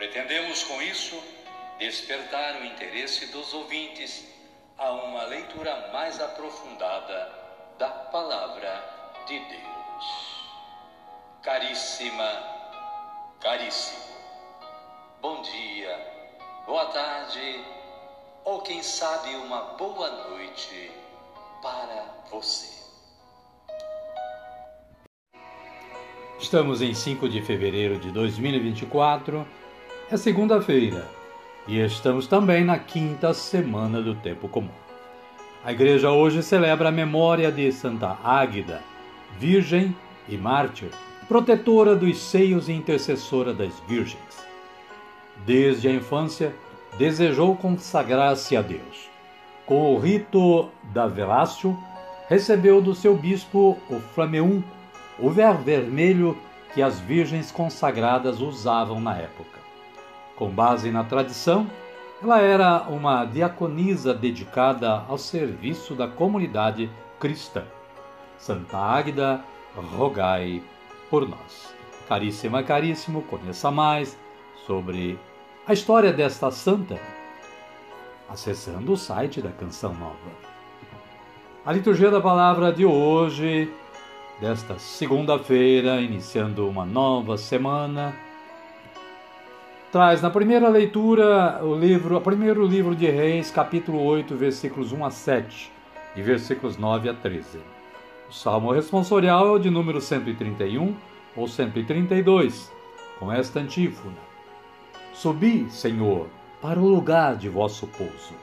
Pretendemos com isso despertar o interesse dos ouvintes a uma leitura mais aprofundada da Palavra de Deus. Caríssima, caríssimo, bom dia, boa tarde ou quem sabe uma boa noite para você. Estamos em 5 de fevereiro de 2024 é segunda-feira e estamos também na quinta semana do tempo comum. A igreja hoje celebra a memória de Santa Águida, virgem e mártir, protetora dos seios e intercessora das virgens. Desde a infância, desejou consagrar-se a Deus. Com o rito da Velácio, recebeu do seu bispo o flameum, o véu vermelho que as virgens consagradas usavam na época. Com base na tradição, ela era uma diaconisa dedicada ao serviço da comunidade cristã. Santa Águida, rogai por nós. Caríssima, caríssimo, conheça mais sobre a história desta santa acessando o site da Canção Nova. A liturgia da palavra de hoje, desta segunda-feira, iniciando uma nova semana, traz na primeira leitura o livro, o primeiro livro de Reis, capítulo 8, versículos 1 a 7 e versículos 9 a 13. O salmo responsorial é o de número 131 ou 132, com esta antífona: Subi, Senhor, para o lugar de vosso pouso.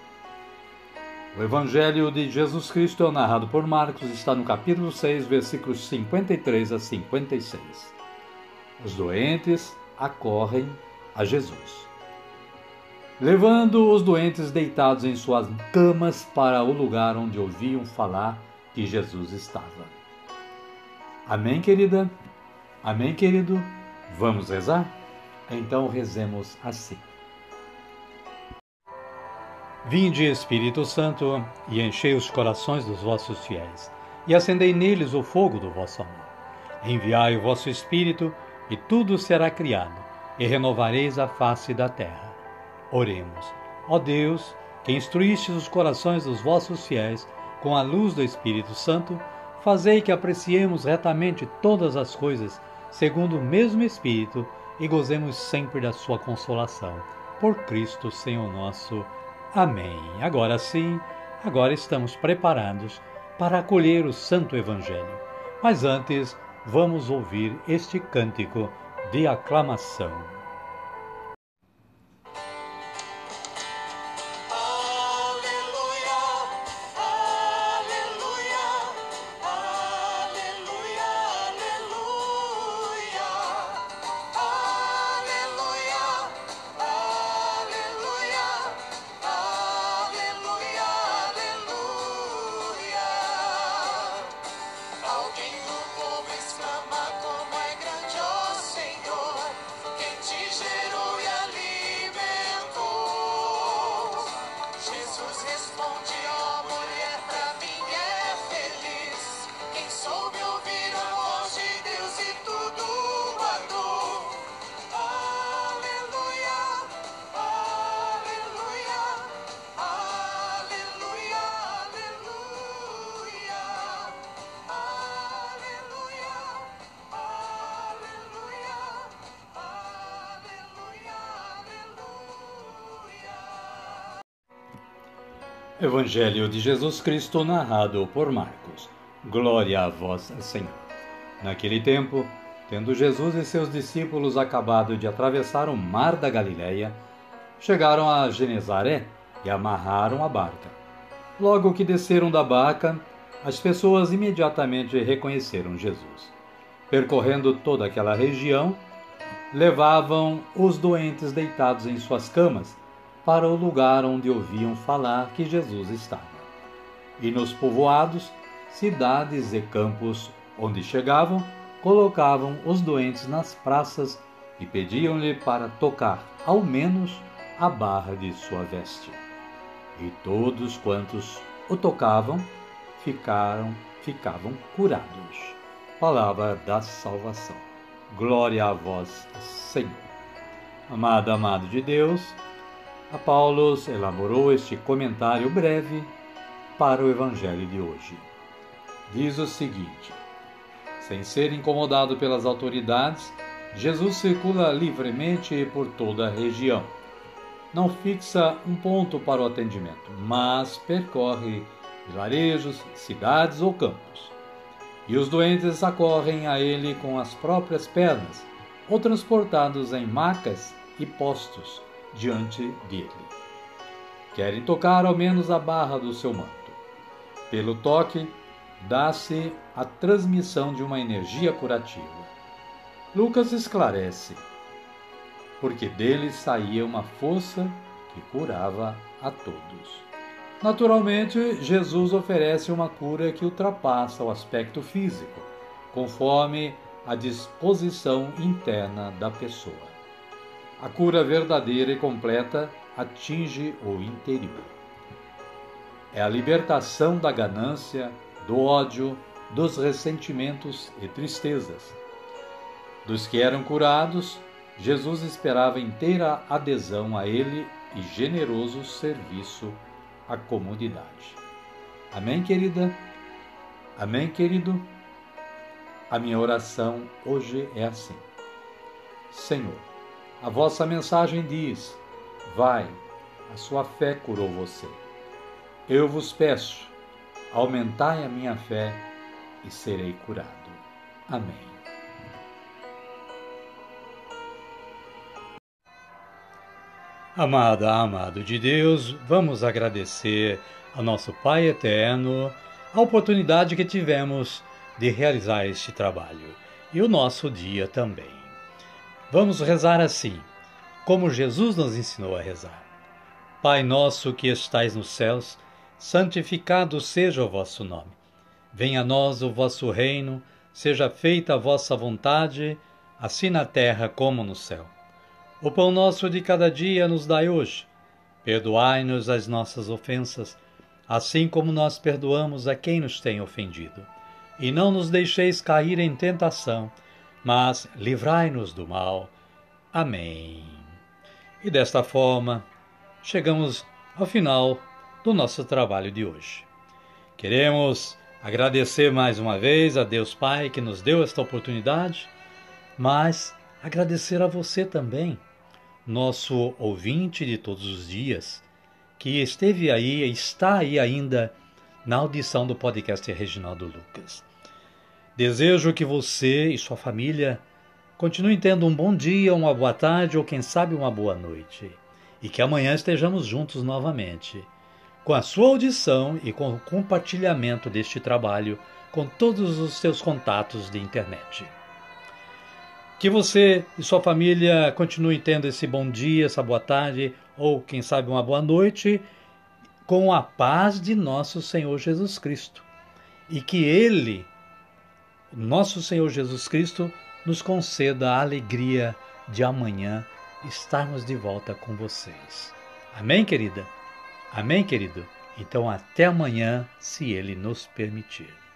O Evangelho de Jesus Cristo é narrado por Marcos, está no capítulo 6, versículos 53 a 56. Os doentes acorrem a Jesus, levando os doentes deitados em suas camas para o lugar onde ouviam falar que Jesus estava. Amém, querida? Amém, querido? Vamos rezar? Então rezemos assim. Vinde, Espírito Santo, e enchei os corações dos vossos fiéis, e acendei neles o fogo do vosso amor. Enviai o vosso Espírito, e tudo será criado e renovareis a face da terra. Oremos. Ó Deus, que instruístes os corações dos vossos fiéis com a luz do Espírito Santo, fazei que apreciemos retamente todas as coisas segundo o mesmo Espírito e gozemos sempre da sua consolação. Por Cristo, Senhor nosso. Amém. Agora sim, agora estamos preparados para acolher o Santo Evangelho. Mas antes, vamos ouvir este cântico de aclamação. Evangelho de Jesus Cristo narrado por Marcos. Glória a vós, Senhor. Naquele tempo, tendo Jesus e seus discípulos acabado de atravessar o mar da Galileia, chegaram a Genezaré e amarraram a barca. Logo que desceram da barca, as pessoas imediatamente reconheceram Jesus. Percorrendo toda aquela região, levavam os doentes deitados em suas camas para o lugar onde ouviam falar que Jesus estava. E nos povoados, cidades e campos onde chegavam, colocavam os doentes nas praças e pediam-lhe para tocar, ao menos, a barra de sua veste. E todos quantos o tocavam ficaram ficavam curados. Palavra da salvação. Glória a vós, Senhor. Amado, amado de Deus, a Paulo elaborou este comentário breve para o Evangelho de hoje. Diz o seguinte: sem ser incomodado pelas autoridades, Jesus circula livremente por toda a região. Não fixa um ponto para o atendimento, mas percorre vilarejos, cidades ou campos. E os doentes acorrem a ele com as próprias pernas, ou transportados em macas e postos diante dele. Querem tocar ao menos a barra do seu manto. Pelo toque, dá-se a transmissão de uma energia curativa. Lucas esclarece, porque dele saía uma força que curava a todos. Naturalmente, Jesus oferece uma cura que ultrapassa o aspecto físico, conforme a disposição interna da pessoa. A cura verdadeira e completa atinge o interior. É a libertação da ganância, do ódio, dos ressentimentos e tristezas. Dos que eram curados, Jesus esperava inteira adesão a ele e generoso serviço à comunidade. Amém, querida? Amém, querido? A minha oração hoje é assim: Senhor, a vossa mensagem diz: Vai, a sua fé curou você. Eu vos peço, aumentai a minha fé e serei curado. Amém. Amada, amado de Deus, vamos agradecer ao nosso Pai eterno a oportunidade que tivemos de realizar este trabalho e o nosso dia também. Vamos rezar assim, como Jesus nos ensinou a rezar. Pai nosso que estais nos céus, santificado seja o vosso nome. Venha a nós o vosso reino, seja feita a vossa vontade, assim na terra como no céu. O pão nosso de cada dia nos dai hoje. Perdoai-nos as nossas ofensas, assim como nós perdoamos a quem nos tem ofendido. E não nos deixeis cair em tentação, mas livrai-nos do mal. Amém. E desta forma, chegamos ao final do nosso trabalho de hoje. Queremos agradecer mais uma vez a Deus Pai que nos deu esta oportunidade, mas agradecer a você também nosso ouvinte de todos os dias, que esteve aí e está aí ainda na audição do podcast Reginaldo Lucas. Desejo que você e sua família continuem tendo um bom dia, uma boa tarde ou quem sabe uma boa noite. E que amanhã estejamos juntos novamente, com a sua audição e com o compartilhamento deste trabalho com todos os seus contatos de internet. Que você e sua família continuem tendo esse bom dia, essa boa tarde, ou quem sabe uma boa noite, com a paz de nosso Senhor Jesus Cristo. E que Ele, nosso Senhor Jesus Cristo, nos conceda a alegria de amanhã estarmos de volta com vocês. Amém, querida? Amém, querido? Então, até amanhã, se Ele nos permitir.